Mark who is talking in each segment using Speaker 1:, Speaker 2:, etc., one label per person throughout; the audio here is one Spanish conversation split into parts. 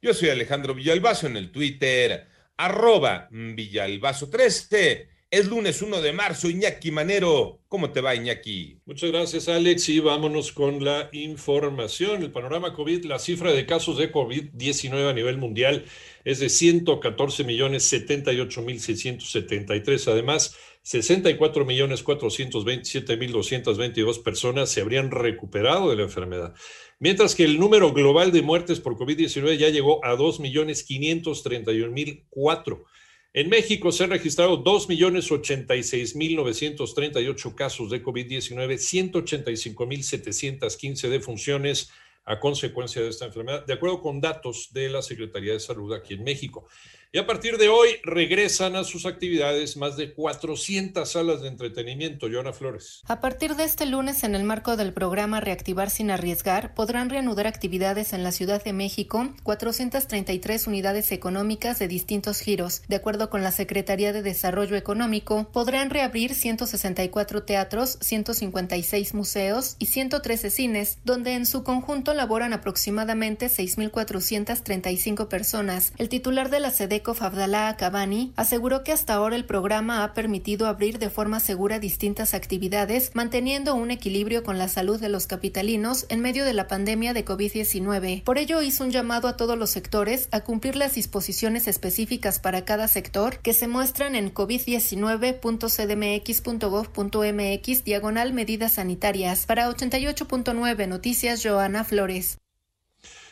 Speaker 1: Yo soy Alejandro Villalbazo en el Twitter, arroba Villalbazo13. Es lunes 1 de marzo, Iñaki Manero. ¿Cómo te va, Iñaki?
Speaker 2: Muchas gracias, Alex. Y vámonos con la información. El panorama COVID, la cifra de casos de COVID-19 a nivel mundial es de 114 millones 78 mil 673. Además, 64 millones 427 mil 222 personas se habrían recuperado de la enfermedad mientras que el número global de muertes por COVID-19 ya llegó a 2.531.004. En México se han registrado 2.086.938 casos de COVID-19, 185.715 defunciones a consecuencia de esta enfermedad, de acuerdo con datos de la Secretaría de Salud aquí en México. Y a partir de hoy regresan a sus actividades más de 400 salas de entretenimiento. Joana Flores.
Speaker 3: A partir de este lunes, en el marco del programa Reactivar sin arriesgar, podrán reanudar actividades en la Ciudad de México 433 unidades económicas de distintos giros. De acuerdo con la Secretaría de Desarrollo Económico, podrán reabrir 164 teatros, 156 museos y 113 cines, donde en su conjunto laboran aproximadamente 6.435 personas. El titular de la sede Abdallah Akabani, aseguró que hasta ahora el programa ha permitido abrir de forma segura distintas actividades, manteniendo un equilibrio con la salud de los capitalinos en medio de la pandemia de COVID-19. Por ello hizo un llamado a todos los sectores a cumplir las disposiciones específicas para cada sector que se muestran en covid19.cdmx.gov.mx diagonal medidas sanitarias. Para 88.9 Noticias Joana Flores.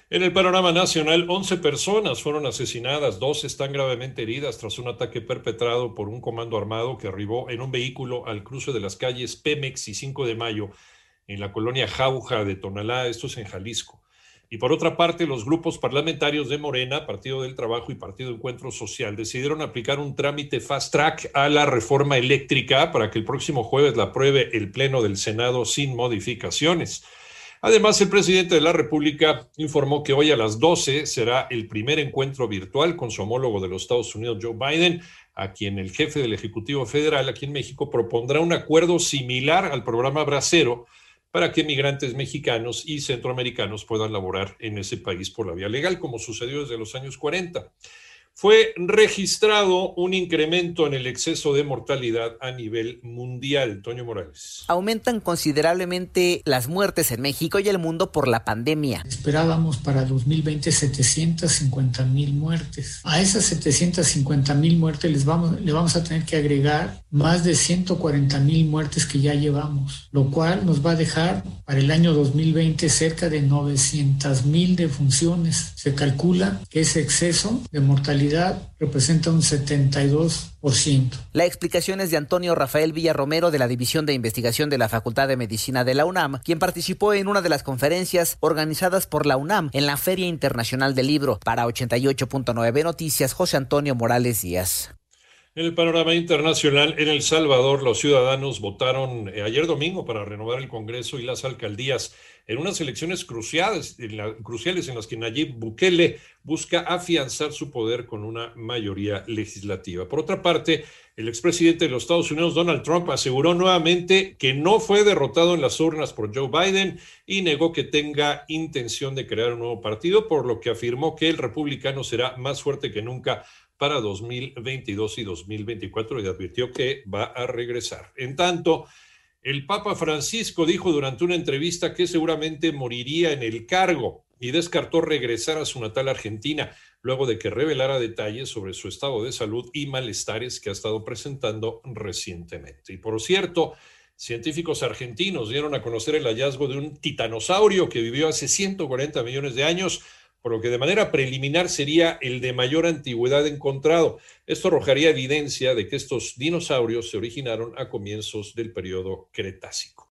Speaker 2: En el panorama nacional, 11 personas fueron asesinadas, dos están gravemente heridas tras un ataque perpetrado por un comando armado que arribó en un vehículo al cruce de las calles Pemex y 5 de Mayo en la colonia Jauja de Tonalá, esto es en Jalisco. Y por otra parte, los grupos parlamentarios de Morena, Partido del Trabajo y Partido Encuentro Social decidieron aplicar un trámite fast track a la reforma eléctrica para que el próximo jueves la apruebe el Pleno del Senado sin modificaciones. Además, el presidente de la República informó que hoy a las 12 será el primer encuentro virtual con su homólogo de los Estados Unidos, Joe Biden, a quien el jefe del Ejecutivo Federal aquí en México propondrá un acuerdo similar al programa Bracero para que migrantes mexicanos y centroamericanos puedan laborar en ese país por la vía legal, como sucedió desde los años 40 fue registrado un incremento en el exceso de mortalidad a nivel mundial. Toño Morales.
Speaker 4: Aumentan considerablemente las muertes en México y el mundo por la pandemia.
Speaker 5: Esperábamos para 2020 750 mil muertes. A esas 750 mil muertes les vamos, le vamos a tener que agregar más de 140 mil muertes que ya llevamos, lo cual nos va a dejar para el año 2020 cerca de 900 mil defunciones. Se calcula que ese exceso de mortalidad representa un 72%.
Speaker 4: La explicación es de Antonio Rafael Villarromero de la División de Investigación de la Facultad de Medicina de la UNAM, quien participó en una de las conferencias organizadas por la UNAM en la Feria Internacional del Libro. Para 88.9 Noticias, José Antonio Morales Díaz.
Speaker 2: En el panorama internacional, en El Salvador, los ciudadanos votaron eh, ayer domingo para renovar el Congreso y las alcaldías en unas elecciones cruciales en, cruciales en las que Nayib Bukele busca afianzar su poder con una mayoría legislativa. Por otra parte, el expresidente de los Estados Unidos, Donald Trump, aseguró nuevamente que no fue derrotado en las urnas por Joe Biden y negó que tenga intención de crear un nuevo partido, por lo que afirmó que el republicano será más fuerte que nunca para 2022 y 2024 y advirtió que va a regresar. En tanto, el Papa Francisco dijo durante una entrevista que seguramente moriría en el cargo y descartó regresar a su natal Argentina luego de que revelara detalles sobre su estado de salud y malestares que ha estado presentando recientemente. Y por cierto, científicos argentinos dieron a conocer el hallazgo de un titanosaurio que vivió hace 140 millones de años por lo que de manera preliminar sería el de mayor antigüedad encontrado. Esto arrojaría evidencia de que estos dinosaurios se originaron a comienzos del periodo Cretácico.